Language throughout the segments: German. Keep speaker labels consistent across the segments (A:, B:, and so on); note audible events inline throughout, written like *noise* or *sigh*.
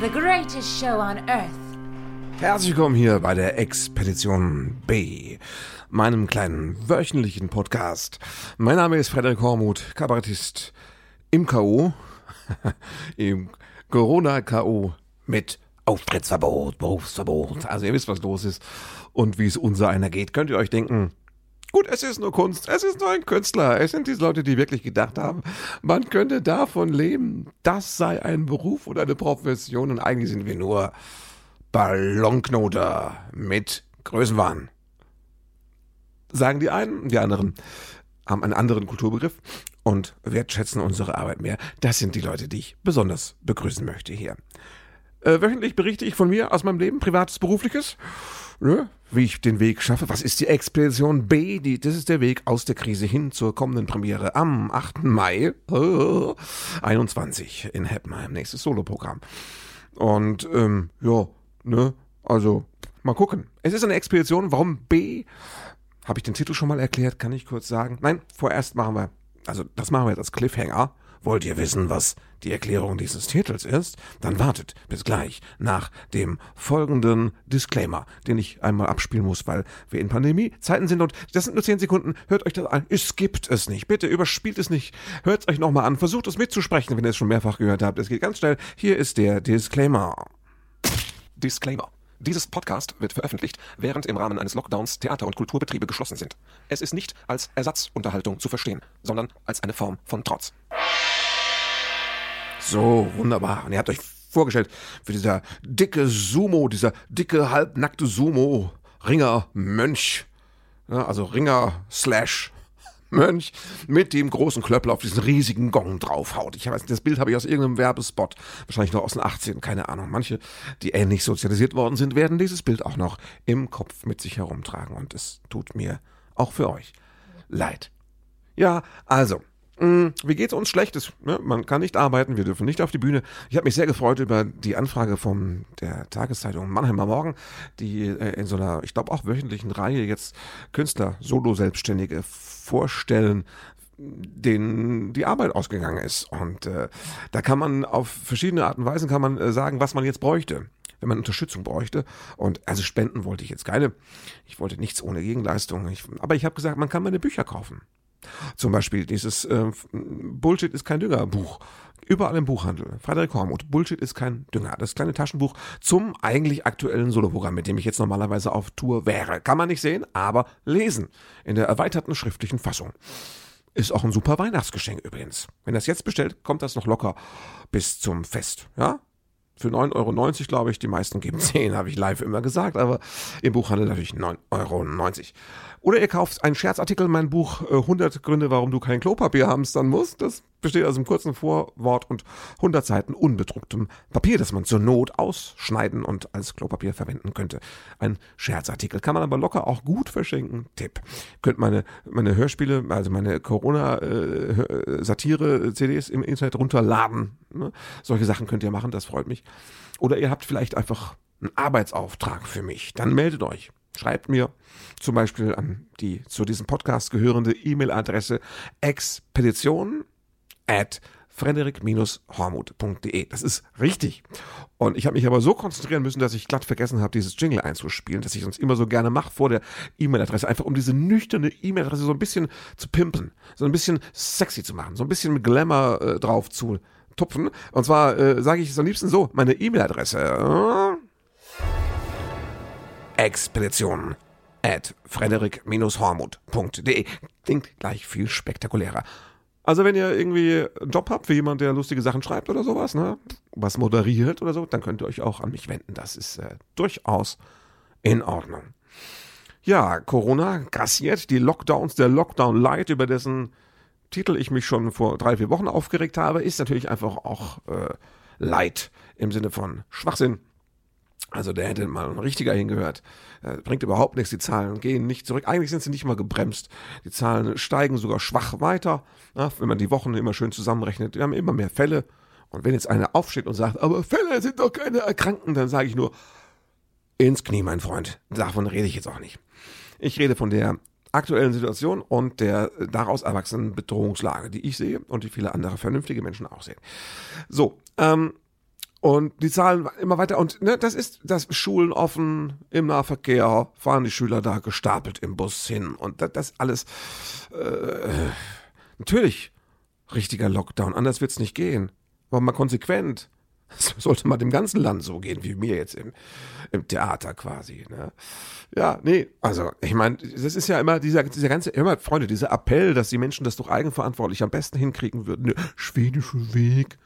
A: the greatest show on earth.
B: Herzlich willkommen hier bei der Expedition B, meinem kleinen wöchentlichen Podcast. Mein Name ist Frederik Hormuth, Kabarettist im K.O., *laughs* im Corona-K.O. mit Auftrittsverbot, Berufsverbot. Also ihr wisst, was los ist und wie es unser einer geht. Könnt ihr euch denken, Gut, es ist nur Kunst, es ist nur ein Künstler. Es sind diese Leute, die wirklich gedacht haben, man könnte davon leben. Das sei ein Beruf oder eine Profession und eigentlich sind wir nur Ballonknoter mit Größenwahn. Sagen die einen, die anderen haben einen anderen Kulturbegriff und wertschätzen unsere Arbeit mehr. Das sind die Leute, die ich besonders begrüßen möchte hier. Äh, wöchentlich berichte ich von mir aus meinem Leben, privates, berufliches ne, wie ich den Weg schaffe. Was ist die Expedition B? Die, das ist der Weg aus der Krise hin zur kommenden Premiere am 8. Mai äh, 21 in Heppenheim. Nächstes Soloprogramm. Und ähm, ja, ne, also mal gucken. Es ist eine Expedition. Warum B? Habe ich den Titel schon mal erklärt? Kann ich kurz sagen? Nein, vorerst machen wir, also das machen wir jetzt als Cliffhanger. Wollt ihr wissen, was die Erklärung dieses Titels ist? Dann wartet bis gleich nach dem folgenden Disclaimer, den ich einmal abspielen muss, weil wir in Pandemiezeiten sind und das sind nur 10 Sekunden. Hört euch das an. Es gibt es nicht. Bitte überspielt es nicht. Hört es euch nochmal an. Versucht es mitzusprechen, wenn ihr es schon mehrfach gehört habt. Es geht ganz schnell. Hier ist der Disclaimer. Disclaimer. Dieses Podcast wird veröffentlicht, während im Rahmen eines Lockdowns Theater- und Kulturbetriebe geschlossen sind. Es ist nicht als Ersatzunterhaltung zu verstehen, sondern als eine Form von Trotz. So, wunderbar. Und ihr habt euch vorgestellt, wie dieser dicke Sumo, dieser dicke, halbnackte Sumo, Ringer, Mönch, ja, also Ringer slash Mönch mit dem großen Klöppel auf diesen riesigen Gong draufhaut. Ich weiß, das Bild habe ich aus irgendeinem Werbespot, wahrscheinlich noch aus den 18, keine Ahnung. Manche, die ähnlich sozialisiert worden sind, werden dieses Bild auch noch im Kopf mit sich herumtragen und es tut mir auch für euch leid. Ja, also, hm, wie geht's uns schlechtes? Ne? Man kann nicht arbeiten, wir dürfen nicht auf die Bühne. Ich habe mich sehr gefreut über die Anfrage von der Tageszeitung Mannheimer Morgen, die äh, in so einer, ich glaube auch wöchentlichen Reihe jetzt Künstler, Solo-Selbstständige vorstellen, denen die Arbeit ausgegangen ist. Und äh, da kann man auf verschiedene Arten und Weisen kann man äh, sagen, was man jetzt bräuchte wenn man Unterstützung bräuchte. Und also spenden wollte ich jetzt keine. Ich wollte nichts ohne Gegenleistung. Ich, aber ich habe gesagt, man kann meine Bücher kaufen. Zum Beispiel dieses äh, Bullshit ist kein Dünger Buch. Überall im Buchhandel. Frederik Hormuth. Bullshit ist kein Dünger. Das kleine Taschenbuch zum eigentlich aktuellen Soloprogramm, mit dem ich jetzt normalerweise auf Tour wäre. Kann man nicht sehen, aber lesen. In der erweiterten schriftlichen Fassung. Ist auch ein super Weihnachtsgeschenk übrigens. Wenn das jetzt bestellt, kommt das noch locker bis zum Fest. Ja? Für 9,90 Euro, glaube ich. Die meisten geben *laughs* 10, habe ich live immer gesagt, aber im Buchhandel natürlich 9,90 Euro. Oder ihr kauft einen Scherzartikel, mein Buch äh, 100 Gründe, warum du kein Klopapier hamstern musst. Das besteht aus einem kurzen Vorwort und 100 Seiten unbedrucktem Papier, das man zur Not ausschneiden und als Klopapier verwenden könnte. Ein Scherzartikel kann man aber locker auch gut verschenken. Tipp. Könnt meine, meine Hörspiele, also meine Corona-Satire-CDs äh, im Internet runterladen. Ne? Solche Sachen könnt ihr machen, das freut mich. Oder ihr habt vielleicht einfach einen Arbeitsauftrag für mich. Dann meldet euch. Schreibt mir zum Beispiel an die zu diesem Podcast gehörende E-Mail-Adresse expedition at frederik-hormuth.de. Das ist richtig. Und ich habe mich aber so konzentrieren müssen, dass ich glatt vergessen habe, dieses Jingle einzuspielen, das ich sonst immer so gerne mache vor der E-Mail-Adresse, einfach um diese nüchterne E-Mail-Adresse so ein bisschen zu pimpen, so ein bisschen sexy zu machen, so ein bisschen mit Glamour äh, drauf zu tupfen. Und zwar äh, sage ich es am liebsten so, meine E-Mail-Adresse. Äh, Expedition at frederik-hormuth.de. Klingt gleich viel spektakulärer. Also wenn ihr irgendwie einen Job habt für jemand, der lustige Sachen schreibt oder sowas, ne, was moderiert oder so, dann könnt ihr euch auch an mich wenden. Das ist äh, durchaus in Ordnung. Ja, Corona grassiert die Lockdowns, der Lockdown Light, über dessen Titel ich mich schon vor drei, vier Wochen aufgeregt habe, ist natürlich einfach auch äh, Light im Sinne von Schwachsinn also der hätte mal ein richtiger hingehört. Äh, bringt überhaupt nichts, die Zahlen gehen nicht zurück. Eigentlich sind sie nicht mal gebremst. Die Zahlen steigen sogar schwach weiter. Ja, wenn man die Wochen immer schön zusammenrechnet, wir haben immer mehr Fälle. Und wenn jetzt einer aufsteht und sagt, aber Fälle sind doch keine Erkrankten, dann sage ich nur, ins Knie, mein Freund. Davon rede ich jetzt auch nicht. Ich rede von der aktuellen Situation und der daraus erwachsenen Bedrohungslage, die ich sehe und die viele andere vernünftige Menschen auch sehen. So, ähm, und die Zahlen immer weiter. Und ne, das ist das Schulen offen, im Nahverkehr fahren die Schüler da gestapelt im Bus hin. Und das, das alles äh, natürlich richtiger Lockdown. Anders wird's nicht gehen. War mal konsequent. Das sollte mal dem ganzen Land so gehen, wie mir jetzt im, im Theater quasi. Ne? Ja, nee, also ich meine, das ist ja immer dieser, dieser ganze, immer, Freunde, dieser Appell, dass die Menschen das doch eigenverantwortlich am besten hinkriegen würden. Der schwedische Weg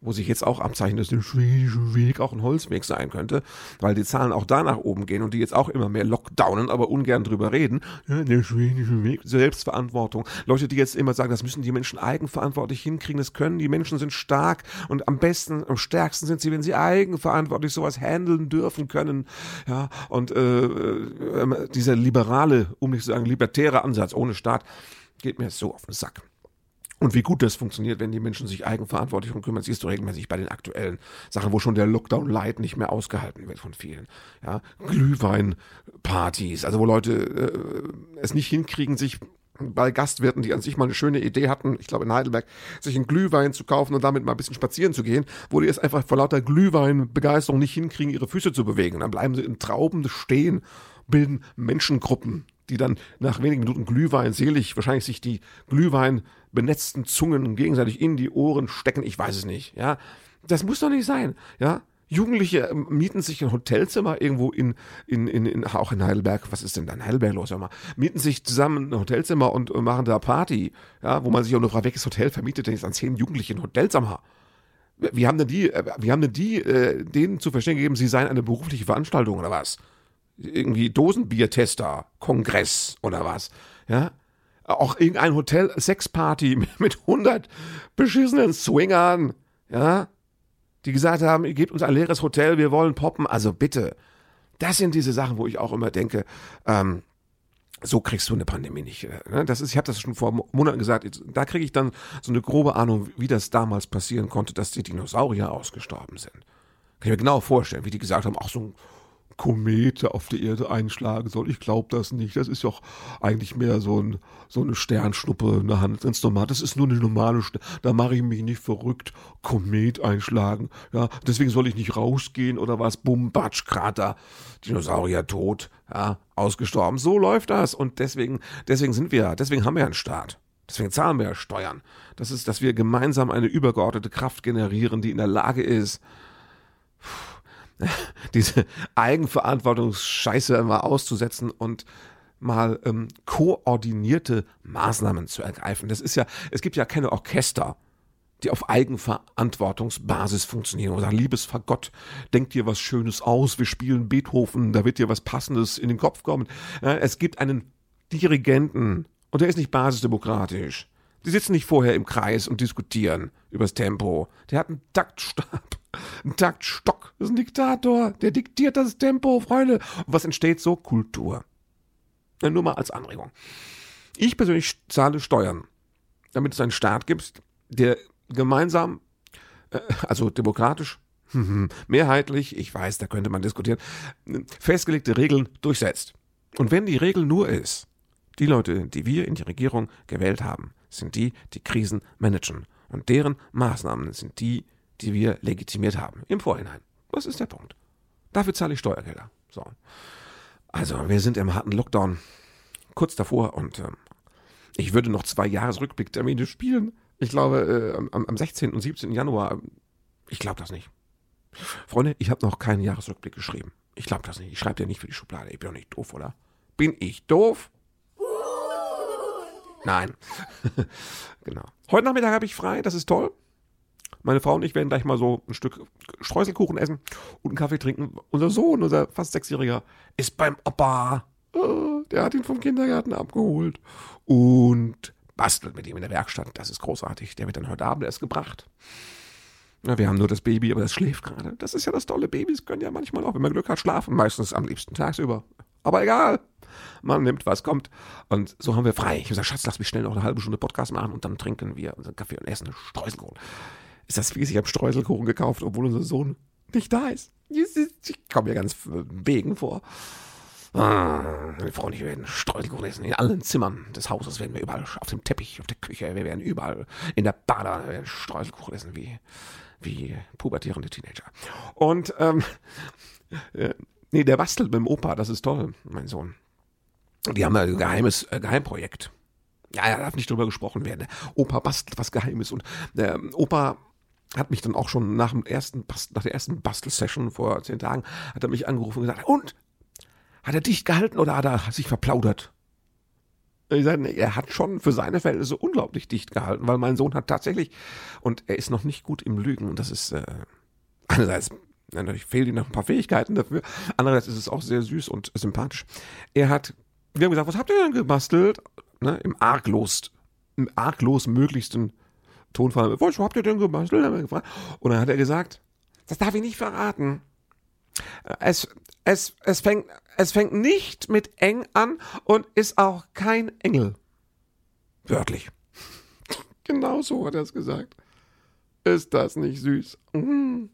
B: wo sich jetzt auch abzeichnet, dass der schwedische Weg auch ein Holzweg sein könnte, weil die Zahlen auch da nach oben gehen und die jetzt auch immer mehr lockdownen, aber ungern drüber reden. Ja, der schwedische Weg, Selbstverantwortung. Leute, die jetzt immer sagen, das müssen die Menschen eigenverantwortlich hinkriegen, das können die Menschen sind stark und am besten, am stärksten sind sie, wenn sie eigenverantwortlich sowas handeln dürfen können. Ja, und äh, äh, dieser liberale, um nicht zu sagen libertäre Ansatz ohne Staat geht mir so auf den Sack. Und wie gut das funktioniert, wenn die Menschen sich eigenverantwortlich um kümmern, siehst du regelmäßig bei den aktuellen Sachen, wo schon der Lockdown Light nicht mehr ausgehalten wird von vielen. Ja, Glühweinpartys, also wo Leute äh, es nicht hinkriegen, sich bei Gastwirten, die an sich mal eine schöne Idee hatten, ich glaube in Heidelberg, sich einen Glühwein zu kaufen und damit mal ein bisschen spazieren zu gehen, wo die es einfach vor lauter Glühweinbegeisterung nicht hinkriegen, ihre Füße zu bewegen. dann bleiben sie in Trauben stehen, bilden Menschengruppen, die dann nach wenigen Minuten Glühwein selig wahrscheinlich sich die Glühwein benetzten Zungen gegenseitig in die Ohren stecken. Ich weiß es nicht. Ja, das muss doch nicht sein. Ja, Jugendliche ähm, mieten sich ein Hotelzimmer irgendwo in, in, in, in, auch in Heidelberg. Was ist denn da in Heidelberg los? Mal, mieten sich zusammen ein Hotelzimmer und machen da Party. Ja, wo man sich auch nur fragt, welches Hotel vermietet denn jetzt an zehn Jugendliche ein Hotelzimmer? Wie haben denn die, äh, wie haben denn die, äh, denen zu verstehen gegeben, sie seien eine berufliche Veranstaltung oder was? Irgendwie Dosenbiertester, Kongress oder was? Ja, auch irgendein Hotel Sexparty *laughs* mit 100 beschissenen Swingern, ja, die gesagt haben, ihr gebt uns ein leeres Hotel, wir wollen poppen. Also bitte, das sind diese Sachen, wo ich auch immer denke, ähm, so kriegst du eine Pandemie nicht. Äh, ne? Das ist, ich habe das schon vor Monaten gesagt. Da kriege ich dann so eine grobe Ahnung, wie das damals passieren konnte, dass die Dinosaurier ausgestorben sind. Kann ich mir genau vorstellen, wie die gesagt haben, ach so ein Komete auf die Erde einschlagen soll. Ich glaube das nicht. Das ist doch eigentlich mehr so, ein, so eine Sternschnuppe, eine Hand, ganz normal. Das ist nur eine normale, Ster da mache ich mich nicht verrückt. Komet einschlagen. Ja, deswegen soll ich nicht rausgehen oder was? Bumm, Batsch, Krater. Dinosaurier tot. Ja, ausgestorben. So läuft das. Und deswegen, deswegen sind wir, deswegen haben wir einen Staat. Deswegen zahlen wir ja Steuern. Das ist, dass wir gemeinsam eine übergeordnete Kraft generieren, die in der Lage ist, *laughs* diese Eigenverantwortungsscheiße mal auszusetzen und mal ähm, koordinierte Maßnahmen zu ergreifen. Das ist ja, es gibt ja keine Orchester, die auf Eigenverantwortungsbasis funktionieren oder liebes Fagott, denkt dir was Schönes aus, wir spielen Beethoven, da wird dir was Passendes in den Kopf kommen. Es gibt einen Dirigenten und der ist nicht basisdemokratisch. Die sitzen nicht vorher im Kreis und diskutieren übers Tempo. Der hat einen Taktstab, *laughs* einen Taktstock. Das ist ein Diktator. Der diktiert das Tempo, Freunde. Und was entsteht so? Kultur. Ja, nur mal als Anregung. Ich persönlich zahle Steuern, damit es einen Staat gibt, der gemeinsam, äh, also demokratisch, *laughs* mehrheitlich, ich weiß, da könnte man diskutieren, festgelegte Regeln durchsetzt. Und wenn die Regel nur ist, die Leute, die wir in die Regierung gewählt haben, sind die, die Krisen managen. Und deren Maßnahmen sind die, die wir legitimiert haben. Im Vorhinein. Das ist der Punkt. Dafür zahle ich Steuergelder. So. Also, wir sind im harten Lockdown. Kurz davor und äh, ich würde noch zwei Jahresrückblicktermine spielen. Ich glaube, äh, am, am 16. und 17. Januar. Ich glaube das nicht. Freunde, ich habe noch keinen Jahresrückblick geschrieben. Ich glaube das nicht. Ich schreibe dir nicht für die Schublade. Ich bin doch nicht doof, oder? Bin ich doof? Nein. *laughs* genau. Heute Nachmittag habe ich frei, das ist toll. Meine Frau und ich werden gleich mal so ein Stück Streuselkuchen essen und einen Kaffee trinken. Unser Sohn, unser fast Sechsjähriger, ist beim Opa. Oh, der hat ihn vom Kindergarten abgeholt und bastelt mit ihm in der Werkstatt. Das ist großartig. Der wird dann heute Abend erst gebracht. Ja, wir haben nur das Baby, aber das schläft gerade. Das ist ja das tolle. Babys können ja manchmal auch, wenn man Glück hat, schlafen. Meistens am liebsten tagsüber. Aber egal. Man nimmt, was kommt. Und so haben wir frei. Ich habe gesagt, Schatz, lass mich schnell noch eine halbe Stunde Podcast machen und dann trinken wir unseren Kaffee und essen Streuselkuchen. Ist das fies? Ich habe Streuselkuchen gekauft, obwohl unser Sohn nicht da ist. Ich komme mir ganz wegen vor. Ah, meine Frau und ich werden Streuselkuchen essen. In allen Zimmern des Hauses werden wir überall, auf dem Teppich, auf der Küche, wir werden überall in der Bade Streuselkuchen essen, wie, wie pubertierende Teenager. Und, ähm, *laughs* äh, nee, der bastelt mit dem Opa, das ist toll, mein Sohn. Die haben ein geheimes äh, Geheimprojekt. Ja, da darf nicht drüber gesprochen werden. Opa bastelt was Geheimes und der Opa hat mich dann auch schon nach dem ersten nach der ersten Bastelsession vor zehn Tagen hat er mich angerufen und gesagt und hat er dicht gehalten oder hat er sich verplaudert? Ich sage, nee, er hat schon für seine Verhältnisse unglaublich dicht gehalten, weil mein Sohn hat tatsächlich, und er ist noch nicht gut im Lügen, und das ist äh, einerseits, natürlich fehlen ihm noch ein paar Fähigkeiten dafür, andererseits ist es auch sehr süß und sympathisch. Er hat, wir haben gesagt, was habt ihr denn gebastelt? Ne, Im arglos, im arglos möglichsten Tonfall, was habt ihr denn gebastelt? Und dann hat er gesagt, das darf ich nicht verraten. Es, es, es, fängt, es fängt nicht mit eng an und ist auch kein Engel. Wörtlich. *laughs* Genau so hat er es gesagt. Ist das nicht süß? Mhm.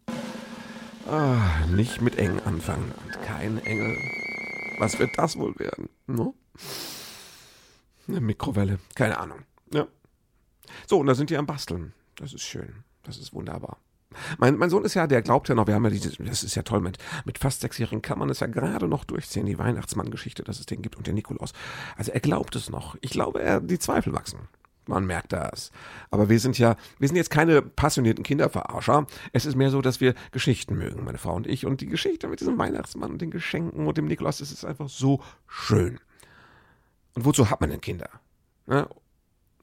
B: Ah, nicht mit eng anfangen und kein Engel. Was wird das wohl werden? No? Eine Mikrowelle. Keine Ahnung. Ja. So, und da sind die am Basteln. Das ist schön. Das ist wunderbar. Mein, mein Sohn ist ja, der glaubt ja noch, wir haben ja diese, das ist ja toll, mit, mit fast sechsjährigen kann man es ja gerade noch durchziehen, die Weihnachtsmann-Geschichte, dass es den gibt und der Nikolaus. Also er glaubt es noch. Ich glaube, er, die Zweifel wachsen. Man merkt das. Aber wir sind ja, wir sind jetzt keine passionierten Kinderverarscher. Es ist mehr so, dass wir Geschichten mögen, meine Frau und ich. Und die Geschichte mit diesem Weihnachtsmann und den Geschenken und dem Nikolaus, das ist einfach so schön. Und wozu hat man denn Kinder? Ne?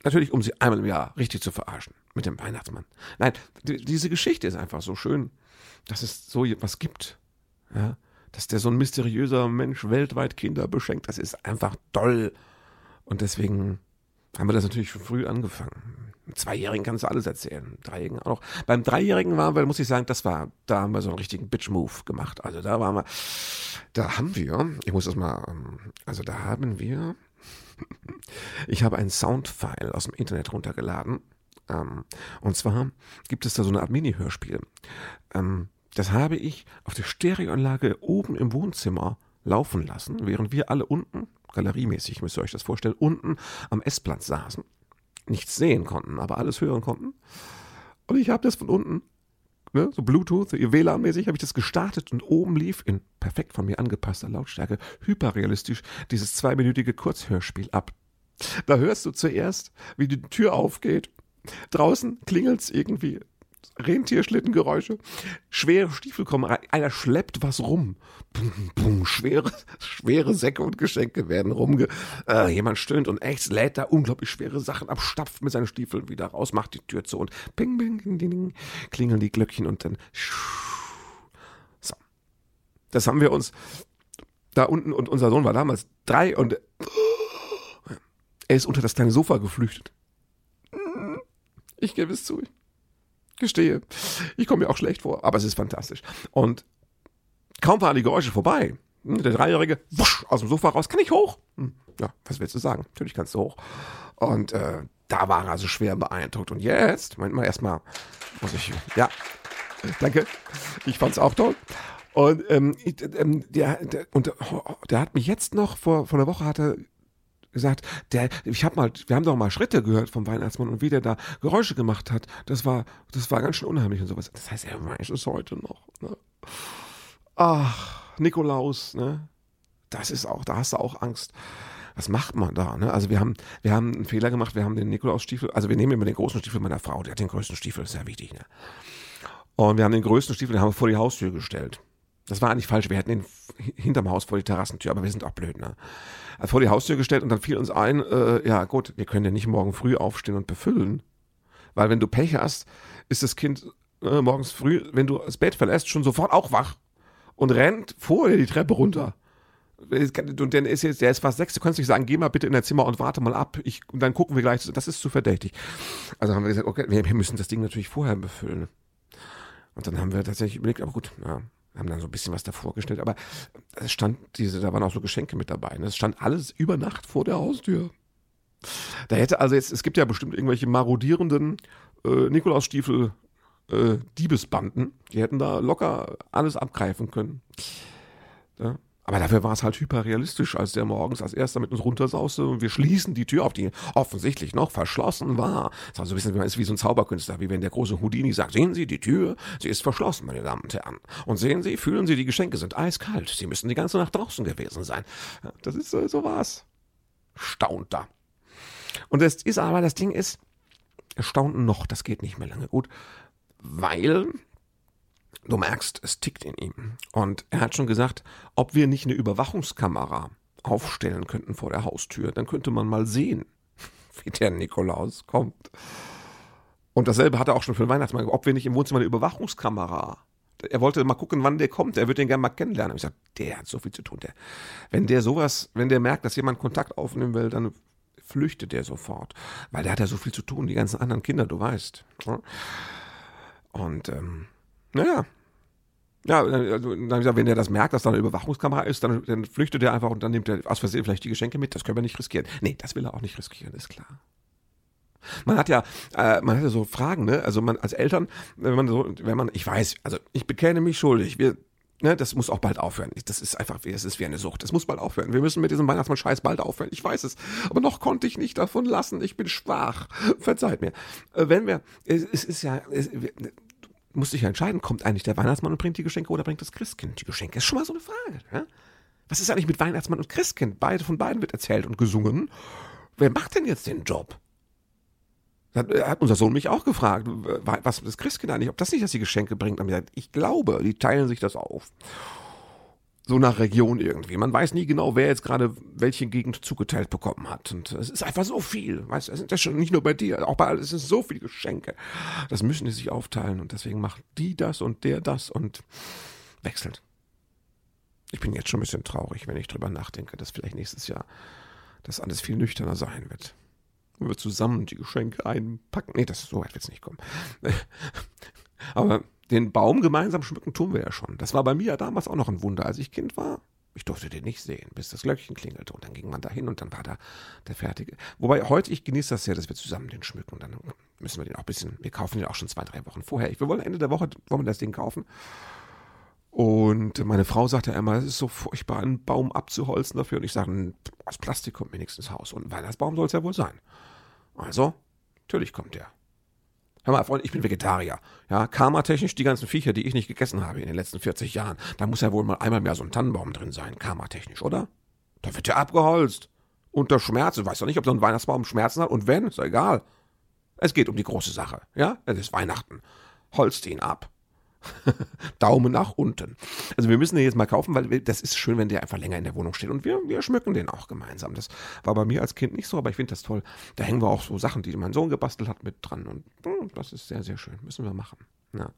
B: Natürlich, um sie einmal im Jahr richtig zu verarschen mit dem Weihnachtsmann. Nein, diese Geschichte ist einfach so schön, dass es so etwas gibt. Ja? Dass der so ein mysteriöser Mensch weltweit Kinder beschenkt, das ist einfach toll. Und deswegen haben wir das natürlich schon früh angefangen. Zweijährigen kannst du alles erzählen, Dreijährigen auch. Beim Dreijährigen waren wir, muss ich sagen, das war, da haben wir so einen richtigen Bitch-Move gemacht. Also da waren wir, da haben wir, ich muss das mal, ähm, also da haben wir, *laughs* ich habe einen Soundfile aus dem Internet runtergeladen. Ähm, und zwar gibt es da so eine Art Mini-Hörspiel. Ähm, das habe ich auf der Stereoanlage oben im Wohnzimmer laufen lassen, während wir alle unten, galeriemäßig müsst ihr euch das vorstellen, unten am Essplatz saßen, nichts sehen konnten, aber alles hören konnten. Und ich habe das von unten ne, so Bluetooth, WLAN-mäßig, habe ich das gestartet und oben lief in perfekt von mir angepasster Lautstärke hyperrealistisch dieses zweiminütige Kurzhörspiel ab. Da hörst du zuerst, wie die Tür aufgeht. Draußen klingelt's irgendwie Rentierschlittengeräusche. Schwere Stiefel kommen rein. Einer schleppt was rum. Bum, bum, schwere, schwere Säcke und Geschenke werden rumge. Äh, jemand stöhnt und echt lädt da unglaublich schwere Sachen ab, stapft mit seinen Stiefeln wieder raus, macht die Tür zu und ping, ping, ding, ding, ding, klingeln die Glöckchen und dann. So. Das haben wir uns da unten und unser Sohn war damals drei und er ist unter das kleine Sofa geflüchtet. Ich gebe es zu gestehe. Ich komme mir auch schlecht vor, aber es ist fantastisch. Und kaum waren die Geräusche vorbei. Hm, der Dreijährige, wusch, aus dem Sofa raus, kann ich hoch? Hm, ja, was willst du sagen? Natürlich kannst du hoch. Und äh, da war er also schwer beeindruckt. Und jetzt, Moment mal, erstmal muss ich, ja, danke. Ich fand's auch toll. Und ähm, ähm der, der, und der hat mich jetzt noch vor, vor einer Woche hatte gesagt, der, ich habe mal, wir haben doch mal Schritte gehört vom Weihnachtsmann und wie der da Geräusche gemacht hat. Das war, das war ganz schön unheimlich und sowas. Das heißt, er weiß es heute noch. Ne? Ach, Nikolaus, ne? Das ist auch, da hast du auch Angst. Was macht man da? Ne? Also wir haben, wir haben einen Fehler gemacht. Wir haben den Nikolausstiefel, also wir nehmen immer den großen Stiefel meiner Frau. Die hat den größten Stiefel, ist sehr wichtig. Ne? Und wir haben den größten Stiefel, den haben wir vor die Haustür gestellt. Das war eigentlich falsch. Wir hätten ihn hinterm Haus vor die Terrassentür, aber wir sind auch blöd, ne? Also vor die Haustür gestellt und dann fiel uns ein, äh, ja gut, wir können ja nicht morgen früh aufstehen und befüllen. Weil wenn du Pech hast, ist das Kind äh, morgens früh, wenn du das Bett verlässt, schon sofort auch wach und rennt vorher die Treppe runter. Und dann ist jetzt, der ist fast sechs, du kannst nicht sagen, geh mal bitte in dein Zimmer und warte mal ab. Ich, und dann gucken wir gleich, das ist zu verdächtig. Also haben wir gesagt, okay, wir müssen das Ding natürlich vorher befüllen. Und dann haben wir tatsächlich überlegt, aber gut, ja, haben dann so ein bisschen was davor gestellt, aber es stand diese, da waren auch so Geschenke mit dabei. Ne? Es stand alles über Nacht vor der Haustür. Da hätte also jetzt, es gibt ja bestimmt irgendwelche marodierenden äh, Nikolausstiefel äh, Diebesbanden, die hätten da locker alles abgreifen können. Ja? Aber dafür war es halt hyperrealistisch, als der morgens als erster mit uns runtersauste und wir schließen die Tür auf, die offensichtlich noch verschlossen war. Das war so ein bisschen ist wie so ein Zauberkünstler, wie wenn der große Houdini sagt, sehen Sie, die Tür, sie ist verschlossen, meine Damen und Herren. Und sehen Sie, fühlen Sie, die Geschenke sind eiskalt. Sie müssen die ganze Nacht draußen gewesen sein. Das ist, so so war's. Staunt da. Und das ist aber, das Ding ist, erstaunt noch, das geht nicht mehr lange gut, weil du merkst, es tickt in ihm. Und er hat schon gesagt, ob wir nicht eine Überwachungskamera aufstellen könnten vor der Haustür, dann könnte man mal sehen, *laughs* wie der Nikolaus kommt. Und dasselbe hat er auch schon für den Weihnachtsmann, ob wir nicht im Wohnzimmer eine Überwachungskamera. Er wollte mal gucken, wann der kommt. Er würde den gerne mal kennenlernen. Ich sage, der hat so viel zu tun. Der, wenn der sowas, wenn der merkt, dass jemand Kontakt aufnehmen will, dann flüchtet der sofort. Weil der hat ja so viel zu tun, die ganzen anderen Kinder, du weißt. Und ähm, naja. Ja, also, dann wenn der das merkt, dass da eine Überwachungskamera ist, dann, dann flüchtet er einfach und dann nimmt er aus Versehen vielleicht die Geschenke mit. Das können wir nicht riskieren. Nee, das will er auch nicht riskieren, ist klar. Man hat ja, äh, man hat ja so Fragen, ne? Also man als Eltern, wenn man so, wenn man, ich weiß, also ich bekenne mich schuldig. Wir, ne, das muss auch bald aufhören. Das ist einfach, es ist wie eine Sucht. Das muss bald aufhören. Wir müssen mit diesem Weihnachtsmann-Scheiß bald aufhören. Ich weiß es. Aber noch konnte ich nicht davon lassen. Ich bin schwach. Verzeiht mir. Äh, wenn wir, es, es ist ja, es, muss sich ja entscheiden, kommt eigentlich der Weihnachtsmann und bringt die Geschenke oder bringt das Christkind die Geschenke? Ist schon mal so eine Frage. Ja? Was ist eigentlich mit Weihnachtsmann und Christkind? Beide von beiden wird erzählt und gesungen. Wer macht denn jetzt den Job? Hat, hat unser Sohn mich auch gefragt, was das Christkind eigentlich, ob das nicht, dass die Geschenke bringt. Ich glaube, die teilen sich das auf so nach Region irgendwie. Man weiß nie genau, wer jetzt gerade welche Gegend zugeteilt bekommen hat. Und es ist einfach so viel. Weißt du, es sind ja schon nicht nur bei dir, auch bei es sind so viele Geschenke. Das müssen die sich aufteilen und deswegen macht die das und der das und wechselt. Ich bin jetzt schon ein bisschen traurig, wenn ich drüber nachdenke, dass vielleicht nächstes Jahr das alles viel nüchterner sein wird. Wenn wir zusammen die Geschenke einpacken. Nee, das so weit wird es nicht kommen. *laughs* Aber den Baum gemeinsam schmücken tun wir ja schon. Das war bei mir ja damals auch noch ein Wunder, als ich Kind war. Ich durfte den nicht sehen, bis das Glöckchen klingelte. Und dann ging man da hin und dann war da der fertige. Wobei heute, ich genieße das sehr, dass wir zusammen den schmücken. Und dann müssen wir den auch ein bisschen, wir kaufen den auch schon zwei, drei Wochen vorher. Wir wollen Ende der Woche, wollen wir das Ding kaufen. Und meine Frau sagte immer, es ist so furchtbar, einen Baum abzuholzen dafür. Und ich sage, aus Plastik kommt mir nichts ins Haus. Und ein Weihnachtsbaum soll es ja wohl sein. Also, natürlich kommt der. Hör mal, Freund, ich bin Vegetarier. Ja, karmatechnisch die ganzen Viecher, die ich nicht gegessen habe in den letzten 40 Jahren, da muss ja wohl mal einmal mehr so ein Tannenbaum drin sein, karmatechnisch, oder? Da wird ja abgeholzt. Unter Schmerzen. Weiß doch nicht, ob so ein Weihnachtsbaum Schmerzen hat. Und wenn, ist doch egal. Es geht um die große Sache. Ja, es ist Weihnachten. Holzt ihn ab. *laughs* Daumen nach unten. Also wir müssen den jetzt mal kaufen, weil das ist schön, wenn der einfach länger in der Wohnung steht. Und wir, wir schmücken den auch gemeinsam. Das war bei mir als Kind nicht so, aber ich finde das toll. Da hängen wir auch so Sachen, die mein Sohn gebastelt hat, mit dran. Und oh, das ist sehr, sehr schön. Müssen wir machen. Ja.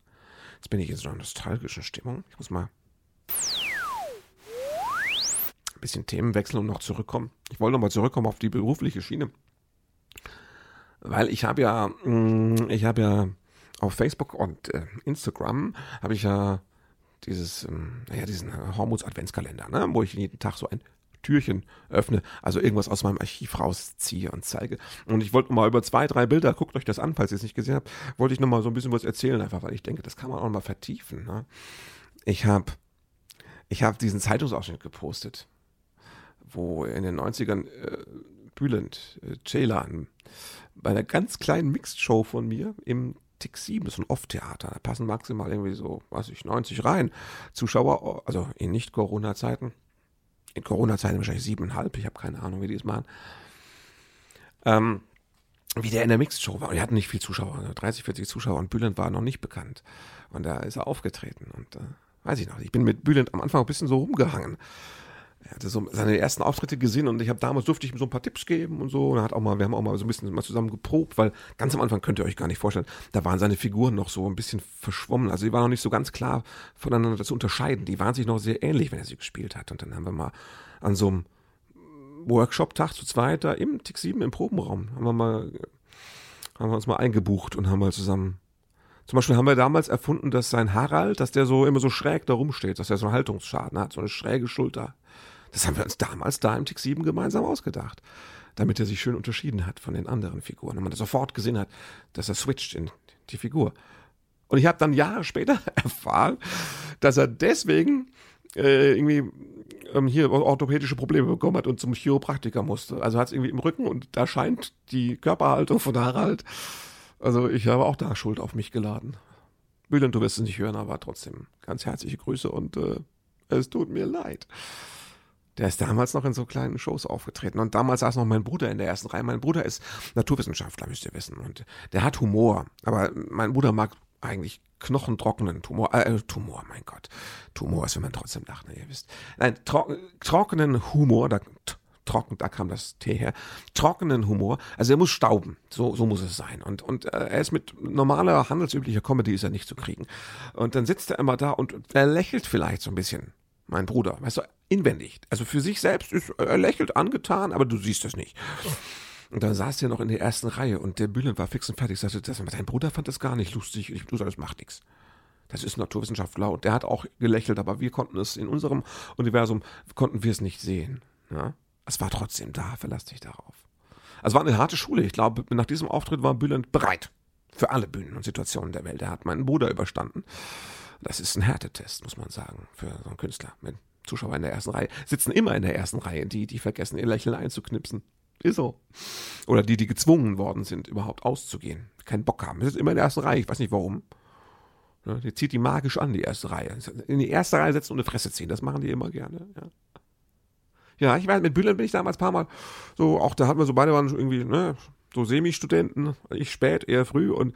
B: Jetzt bin ich in so einer nostalgischen Stimmung. Ich muss mal ein bisschen Themen wechseln und noch zurückkommen. Ich wollte nochmal zurückkommen auf die berufliche Schiene. Weil ich habe ja, mm, ich habe ja auf Facebook und äh, Instagram habe ich ja dieses, ähm, naja, diesen äh, Hormuts Adventskalender, ne, wo ich jeden Tag so ein Türchen öffne, also irgendwas aus meinem Archiv rausziehe und zeige. Und ich wollte mal über zwei, drei Bilder, guckt euch das an, falls ihr es nicht gesehen habt, wollte ich nochmal so ein bisschen was erzählen, einfach weil ich denke, das kann man auch mal vertiefen. Ne? Ich habe ich hab diesen Zeitungsausschnitt gepostet, wo in den 90ern äh, Bülent, äh, Ceylan, bei einer ganz kleinen Mixed-Show von mir im Tick 7 ist ein Off-Theater. Da passen maximal irgendwie so, weiß ich, 90 rein. Zuschauer, also in Nicht-Corona-Zeiten. In Corona-Zeiten wahrscheinlich siebeneinhalb. Ich habe keine Ahnung, wie die es machen. Ähm, wie der in der Mixed-Show war. Und er hatten nicht viel Zuschauer, 30, also 40 Zuschauer. Und Bülent war noch nicht bekannt. Und da ist er aufgetreten. Und äh, weiß ich noch. Ich bin mit Bülent am Anfang ein bisschen so rumgehangen. Er hatte so seine ersten Auftritte gesehen und ich habe damals durfte ich ihm so ein paar Tipps geben und so. Und er hat auch mal, wir haben auch mal so ein bisschen mal zusammen geprobt, weil ganz am Anfang könnt ihr euch gar nicht vorstellen, da waren seine Figuren noch so ein bisschen verschwommen. Also die waren noch nicht so ganz klar voneinander zu unterscheiden. Die waren sich noch sehr ähnlich, wenn er sie gespielt hat. Und dann haben wir mal an so einem Workshop-Tag zu zweit da im Tick 7 im Probenraum haben wir mal, haben wir uns mal eingebucht und haben mal zusammen zum Beispiel haben wir damals erfunden, dass sein Harald, dass der so immer so schräg da rumsteht, dass er so einen Haltungsschaden hat, so eine schräge Schulter. Das haben wir uns damals da im Tick 7 gemeinsam ausgedacht. Damit er sich schön unterschieden hat von den anderen Figuren. Und man sofort gesehen hat, dass er switcht in die Figur. Und ich habe dann Jahre später *laughs* erfahren, dass er deswegen äh, irgendwie ähm, hier orthopädische Probleme bekommen hat und zum Chiropraktiker musste. Also hat es irgendwie im Rücken und da scheint die Körperhaltung von Harald. Also ich habe auch da Schuld auf mich geladen. Bülent, du wirst es nicht hören, aber trotzdem ganz herzliche Grüße und äh, es tut mir leid. Der ist damals noch in so kleinen Shows aufgetreten. Und damals saß noch mein Bruder in der ersten Reihe. Mein Bruder ist Naturwissenschaftler, müsst ihr wissen. Und der hat Humor. Aber mein Bruder mag eigentlich knochentrockenen Tumor, äh, Tumor, mein Gott. Tumor ist, wenn man trotzdem lacht, ne, ihr wisst. Nein, tro trockenen Humor, da, trocken, da kam das Tee her, trockenen Humor, also er muss stauben, so, so muss es sein. Und, und äh, er ist mit normaler, handelsüblicher Comedy ist er nicht zu kriegen. Und dann sitzt er immer da und er lächelt vielleicht so ein bisschen, mein Bruder, weißt du, inwendig. Also für sich selbst ist er lächelt angetan, aber du siehst es nicht. Und dann saß er noch in der ersten Reihe und der Bühlen war fix und fertig. Sagte, das, dein Bruder fand das gar nicht lustig. Ich, du sagst, das macht nichts. Das ist Naturwissenschaftler und der hat auch gelächelt, aber wir konnten es in unserem Universum, konnten wir es nicht sehen. Ja? Es war trotzdem da, verlass dich darauf. Es war eine harte Schule. Ich glaube, nach diesem Auftritt war Bülent bereit für alle Bühnen und Situationen der Welt. Er hat meinen Bruder überstanden. Das ist ein Härtetest, muss man sagen, für so einen Künstler. Mit Zuschauer in der ersten Reihe sitzen immer in der ersten Reihe, die, die vergessen, ihr Lächeln einzuknipsen. Ist so. Oder die, die gezwungen worden sind, überhaupt auszugehen. Keinen Bock haben. Ist immer in der ersten Reihe. Ich weiß nicht warum. Ja, die zieht die magisch an, die erste Reihe. In die erste Reihe setzen und eine Fresse ziehen. Das machen die immer gerne. Ja. Ja, ich weiß, mit Bülent bin ich damals ein paar Mal so, auch da hatten wir so beide waren irgendwie, ne, so Semi-Studenten, ich spät, eher früh und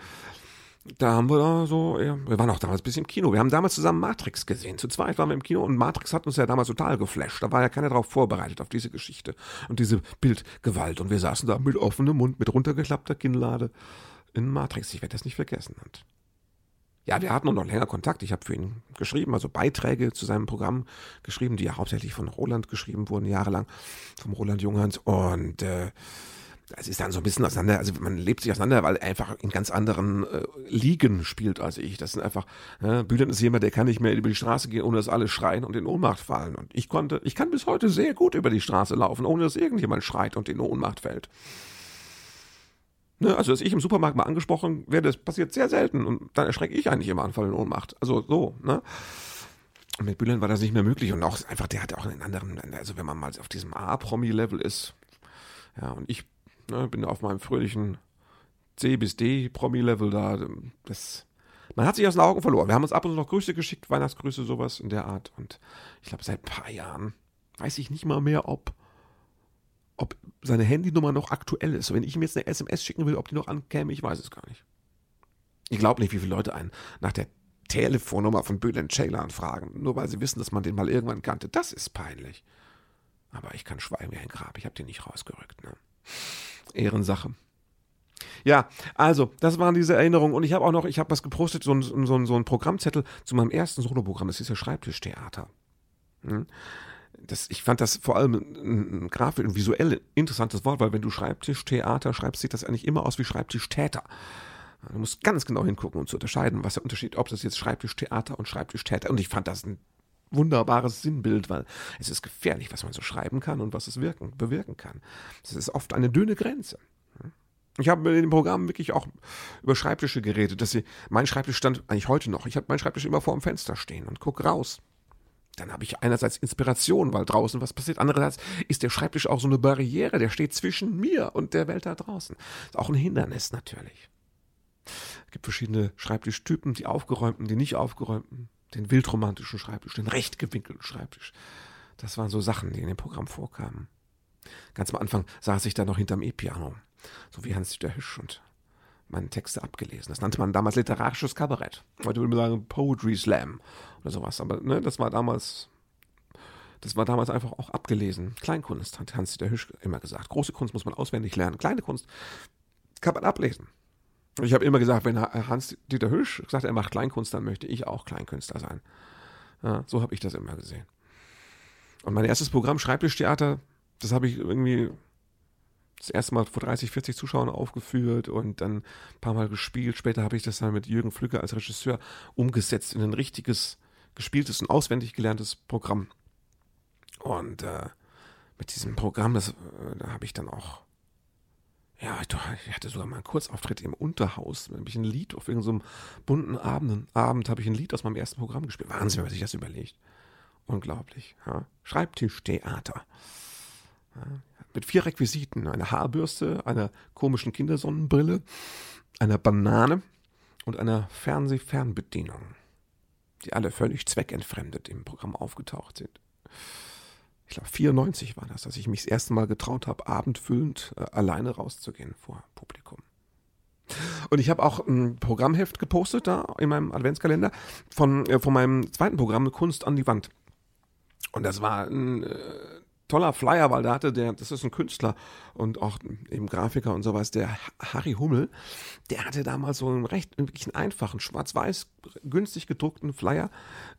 B: da haben wir da so, ja, wir waren auch damals ein bisschen im Kino. Wir haben damals zusammen Matrix gesehen. Zu zweit waren wir im Kino und Matrix hat uns ja damals total geflasht. Da war ja keiner darauf vorbereitet, auf diese Geschichte und diese Bildgewalt. Und wir saßen da mit offenem Mund, mit runtergeklappter Kinnlade in Matrix. Ich werde das nicht vergessen. Und ja, wir hatten noch länger Kontakt. Ich habe für ihn geschrieben, also Beiträge zu seinem Programm geschrieben, die ja hauptsächlich von Roland geschrieben wurden, jahrelang, vom Roland Junghans. Und äh, es ist dann so ein bisschen auseinander, also man lebt sich auseinander, weil er einfach in ganz anderen äh, Ligen spielt als ich. Das sind einfach, äh, Bülent ist jemand, der kann nicht mehr über die Straße gehen, ohne dass alle schreien und in Ohnmacht fallen. Und ich konnte, ich kann bis heute sehr gut über die Straße laufen, ohne dass irgendjemand schreit und in Ohnmacht fällt. Ne, also, dass ich im Supermarkt mal angesprochen werde, das passiert sehr selten und dann erschrecke ich eigentlich immer Anfall in Ohnmacht. Also so, ne? Und mit Bülent war das nicht mehr möglich und auch einfach, der hatte auch einen anderen, also wenn man mal auf diesem A-Promi-Level ist, ja, und ich Ne, bin auf meinem fröhlichen C bis D Promi-Level da. Das, man hat sich aus den Augen verloren. Wir haben uns ab und zu noch Grüße geschickt, Weihnachtsgrüße, sowas in der Art. Und ich glaube, seit ein paar Jahren weiß ich nicht mal mehr, ob, ob seine Handynummer noch aktuell ist. Wenn ich ihm jetzt eine SMS schicken will, ob die noch ankäme, ich weiß es gar nicht. Ich glaube nicht, wie viele Leute einen nach der Telefonnummer von Bülent Ceylan fragen, nur weil sie wissen, dass man den mal irgendwann kannte. Das ist peinlich. Aber ich kann schweigen wie ein Grab. Ich habe den nicht rausgerückt. Ne? Ehrensache. Ja, also, das waren diese Erinnerungen. Und ich habe auch noch, ich habe was gepostet, so ein, so, ein, so ein Programmzettel zu meinem ersten Soloprogramm. Das ist ja Schreibtischtheater. Hm? Das, ich fand das vor allem ein, ein grafisch und visuell interessantes Wort, weil wenn du Schreibtischtheater schreibst, sieht das eigentlich immer aus wie Schreibtischtäter. Du musst ganz genau hingucken, um zu unterscheiden, was der Unterschied, ob das jetzt Schreibtischtheater und Schreibtischtäter. Und ich fand das ein wunderbares Sinnbild, weil es ist gefährlich, was man so schreiben kann und was es wirken, bewirken kann. Es ist oft eine dünne Grenze. Ich habe in dem Programm wirklich auch über Schreibtische geredet, dass sie, mein Schreibtisch stand eigentlich heute noch. Ich habe meinen Schreibtisch immer vor dem Fenster stehen und gucke raus. Dann habe ich einerseits Inspiration, weil draußen was passiert. Andererseits ist der Schreibtisch auch so eine Barriere, der steht zwischen mir und der Welt da draußen. Ist auch ein Hindernis natürlich. Es gibt verschiedene Schreibtischtypen, die aufgeräumten, die nicht aufgeräumten den wildromantischen Schreibtisch, den recht gewinkelten Schreibtisch. Das waren so Sachen, die in dem Programm vorkamen. Ganz am Anfang saß ich da noch hinterm E-Piano, so wie Hans-Dieter Hüsch und meine Texte abgelesen. Das nannte man damals literarisches Kabarett. Heute würde man sagen Poetry Slam oder sowas. Aber ne, das war damals, das war damals einfach auch abgelesen. Kleinkunst, hat Hans-Dieter Hüsch immer gesagt. Große Kunst muss man auswendig lernen. Kleine Kunst kann man ablesen. Ich habe immer gesagt, wenn Hans-Dieter Hüsch sagt, er macht Kleinkunst, dann möchte ich auch Kleinkünstler sein. Ja, so habe ich das immer gesehen. Und mein erstes Programm Schreibtischtheater, das habe ich irgendwie das erste Mal vor 30, 40 Zuschauern aufgeführt und dann ein paar Mal gespielt. Später habe ich das dann mit Jürgen Flügge als Regisseur umgesetzt in ein richtiges, gespieltes und auswendig gelerntes Programm. Und äh, mit diesem Programm, das, äh, da habe ich dann auch ja, ich hatte sogar mal einen Kurzauftritt im Unterhaus. Da habe ich ein Lied auf irgendeinem bunten Abend, Abend habe ich ein Lied aus meinem ersten Programm gespielt. Wahnsinn, wenn man sich das überlegt. Unglaublich. Ja. Schreibtischtheater. Ja. Mit vier Requisiten. Eine Haarbürste, einer komischen Kindersonnenbrille, einer Banane und einer Fernsehfernbedienung. Die alle völlig zweckentfremdet im Programm aufgetaucht sind. Ich glaube, 94 war das, dass ich mich das erste Mal getraut habe, abendfüllend äh, alleine rauszugehen vor Publikum. Und ich habe auch ein Programmheft gepostet da in meinem Adventskalender von, äh, von meinem zweiten Programm Kunst an die Wand. Und das war ein äh, toller Flyer, weil da hatte der, das ist ein Künstler und auch eben Grafiker und sowas, der Harry Hummel, der hatte damals so einen recht wirklich einen einfachen, schwarz-weiß, günstig gedruckten Flyer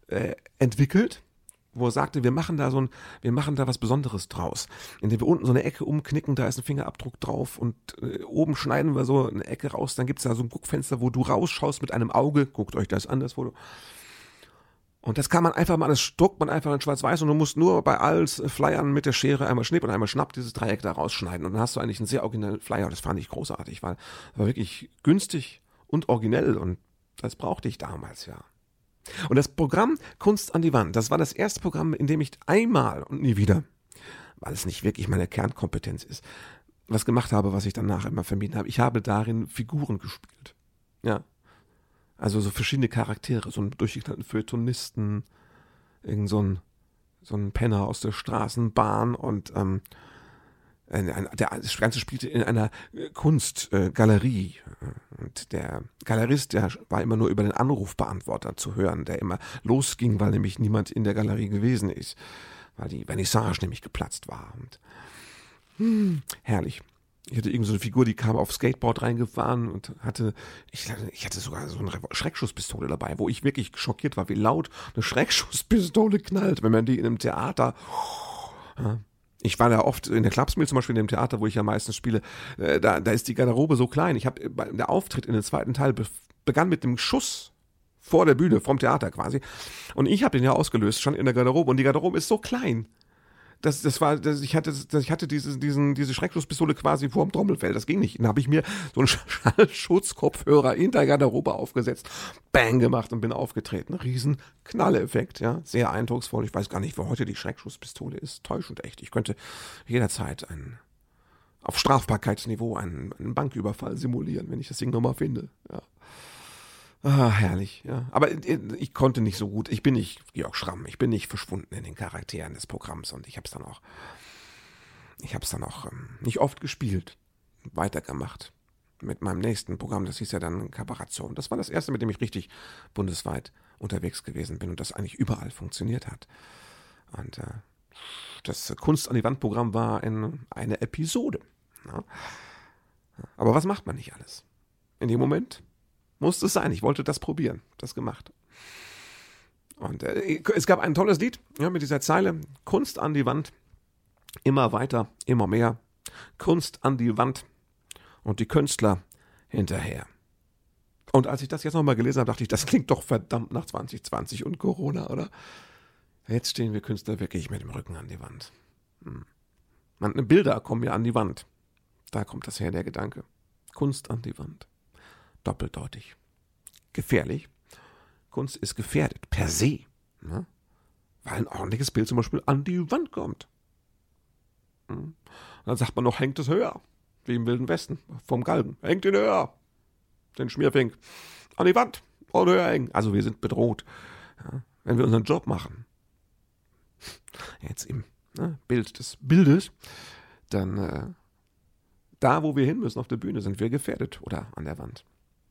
B: äh, entwickelt wo er sagte, wir machen da so ein, wir machen da was Besonderes draus. Indem wir unten so eine Ecke umknicken, da ist ein Fingerabdruck drauf und äh, oben schneiden wir so eine Ecke raus, dann gibt's da so ein Guckfenster, wo du rausschaust mit einem Auge, guckt euch das an, das Foto. Und das kann man einfach mal, das druckt man einfach in schwarz-weiß und du musst nur bei allen Flyern mit der Schere einmal schnipp und einmal schnapp dieses Dreieck da rausschneiden und dann hast du eigentlich einen sehr originellen Flyer. Das fand ich großartig, weil war wirklich günstig und originell und das brauchte ich damals, ja. Und das Programm Kunst an die Wand, das war das erste Programm, in dem ich einmal und nie wieder, weil es nicht wirklich meine Kernkompetenz ist, was gemacht habe, was ich danach immer vermieden habe. Ich habe darin Figuren gespielt. Ja. Also so verschiedene Charaktere, so einen durchgeknallten Feuilletonisten, irgend so ein, so ein Penner aus der Straßenbahn und ähm, der, Ganze spielte in einer äh, Kunstgalerie. Und der Galerist, der war immer nur über den Anrufbeantworter zu hören, der immer losging, weil nämlich niemand in der Galerie gewesen ist. Weil die Vernissage nämlich geplatzt war. Und, hm, herrlich. Ich hatte irgendeine so Figur, die kam auf Skateboard reingefahren und hatte, ich, ich hatte sogar so eine Schreckschusspistole dabei, wo ich wirklich schockiert war, wie laut eine Schreckschusspistole knallt, wenn man die in einem Theater. Ja, ich war da oft in der Klapsmühl, zum Beispiel in dem Theater, wo ich ja meistens spiele, äh, da, da ist die Garderobe so klein. Ich habe äh, der Auftritt in den zweiten Teil be begann mit dem Schuss vor der Bühne, vom Theater quasi. Und ich habe den ja ausgelöst, schon in der Garderobe. Und die Garderobe ist so klein das, das war, das, ich hatte, das, ich hatte diese, diesen, diese Schreckschusspistole quasi vor dem Trommelfell. Das ging nicht. Dann habe ich mir so einen *laughs* Schallschutzkopfhörer in der Garderobe aufgesetzt, bang gemacht und bin aufgetreten. Riesen Knalleffekt, ja. Sehr eindrucksvoll. Ich weiß gar nicht, wo heute die Schreckschusspistole ist. Täuschend echt. Ich könnte jederzeit einen, auf Strafbarkeitsniveau einen, einen Banküberfall simulieren, wenn ich das Ding nochmal finde. Ja. Ah, herrlich, ja. Aber äh, ich konnte nicht so gut. Ich bin nicht Georg Schramm. Ich bin nicht verschwunden in den Charakteren des Programms und ich habe es dann auch, ich habe es dann auch ähm, nicht oft gespielt, weitergemacht mit meinem nächsten Programm. Das hieß ja dann Kabaration. Das war das erste, mit dem ich richtig bundesweit unterwegs gewesen bin und das eigentlich überall funktioniert hat. Und äh, das Kunst an die Wand Programm war in eine Episode. Ja. Aber was macht man nicht alles? In dem Moment musste es sein. Ich wollte das probieren. Das gemacht. Und äh, es gab ein tolles Lied ja, mit dieser Zeile: Kunst an die Wand. Immer weiter, immer mehr. Kunst an die Wand. Und die Künstler hinterher. Und als ich das jetzt nochmal gelesen habe, dachte ich, das klingt doch verdammt nach 2020 und Corona, oder? Jetzt stehen wir Künstler wirklich mit dem Rücken an die Wand. Hm. Bilder kommen ja an die Wand. Da kommt das her, der Gedanke. Kunst an die Wand doppeldeutig. Gefährlich. Kunst ist gefährdet, per se. Ne? Weil ein ordentliches Bild zum Beispiel an die Wand kommt. Hm? Dann sagt man noch, hängt es höher. Wie im Wilden Westen, vom Galgen. Hängt ihn höher. Den Schmierfink. An die Wand. Und höher hängen. Also wir sind bedroht. Ja? Wenn wir unseren Job machen. Jetzt im ne, Bild des Bildes. Dann äh, da, wo wir hin müssen auf der Bühne, sind wir gefährdet oder an der Wand.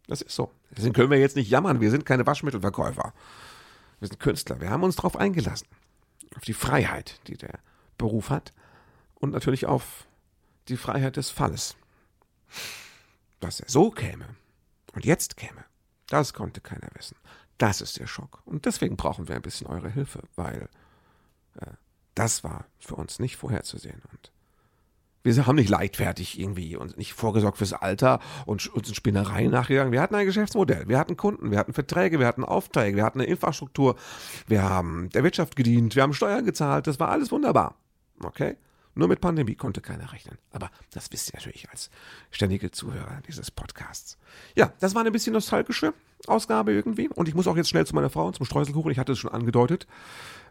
B: Das ist so. Deswegen können wir jetzt nicht jammern. Wir sind keine Waschmittelverkäufer. Wir sind Künstler. Wir haben uns darauf eingelassen. Auf die Freiheit, die der Beruf hat. Und natürlich auf die Freiheit des Falles. Dass er so käme und jetzt käme, das konnte keiner wissen. Das ist der Schock. Und deswegen brauchen wir ein bisschen eure Hilfe, weil äh, das war für uns nicht vorherzusehen. Und wir haben nicht leichtfertig irgendwie und nicht vorgesorgt fürs Alter und uns in Spinnereien nachgegangen. Wir hatten ein Geschäftsmodell, wir hatten Kunden, wir hatten Verträge, wir hatten Aufträge, wir hatten eine Infrastruktur, wir haben der Wirtschaft gedient, wir haben Steuern gezahlt, das war alles wunderbar. Okay? Nur mit Pandemie konnte keiner rechnen. Aber das wisst ihr natürlich als ständige Zuhörer dieses Podcasts. Ja, das war eine bisschen nostalgische Ausgabe irgendwie. Und ich muss auch jetzt schnell zu meiner Frau und zum Streuselkuchen. Ich hatte es schon angedeutet.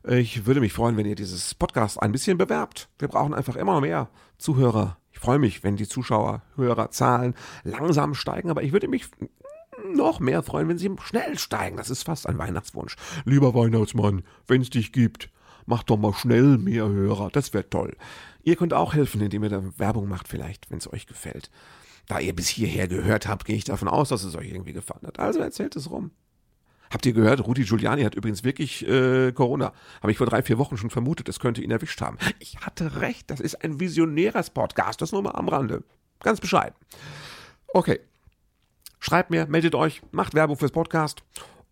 B: Ich würde mich freuen, wenn ihr dieses Podcast ein bisschen bewerbt. Wir brauchen einfach immer mehr Zuhörer. Ich freue mich, wenn die Zuschauer, Hörerzahlen langsam steigen, aber ich würde mich noch mehr freuen, wenn sie schnell steigen. Das ist fast ein Weihnachtswunsch. Lieber Weihnachtsmann, wenn es dich gibt, mach doch mal schnell mehr Hörer. Das wäre toll. Ihr könnt auch helfen, indem ihr da Werbung macht, vielleicht, wenn es euch gefällt. Da ihr bis hierher gehört habt, gehe ich davon aus, dass es euch irgendwie gefallen hat. Also erzählt es rum. Habt ihr gehört, Rudi Giuliani hat übrigens wirklich äh, Corona. Habe ich vor drei, vier Wochen schon vermutet, es könnte ihn erwischt haben. Ich hatte recht, das ist ein visionäres Podcast, das nur mal am Rande. Ganz bescheiden. Okay, Schreibt mir, meldet euch, macht Werbung fürs Podcast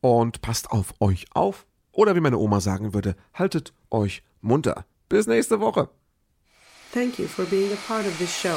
B: und passt auf euch auf. Oder wie meine Oma sagen würde, haltet euch munter. Bis nächste Woche.
C: Thank you for being a part of this show.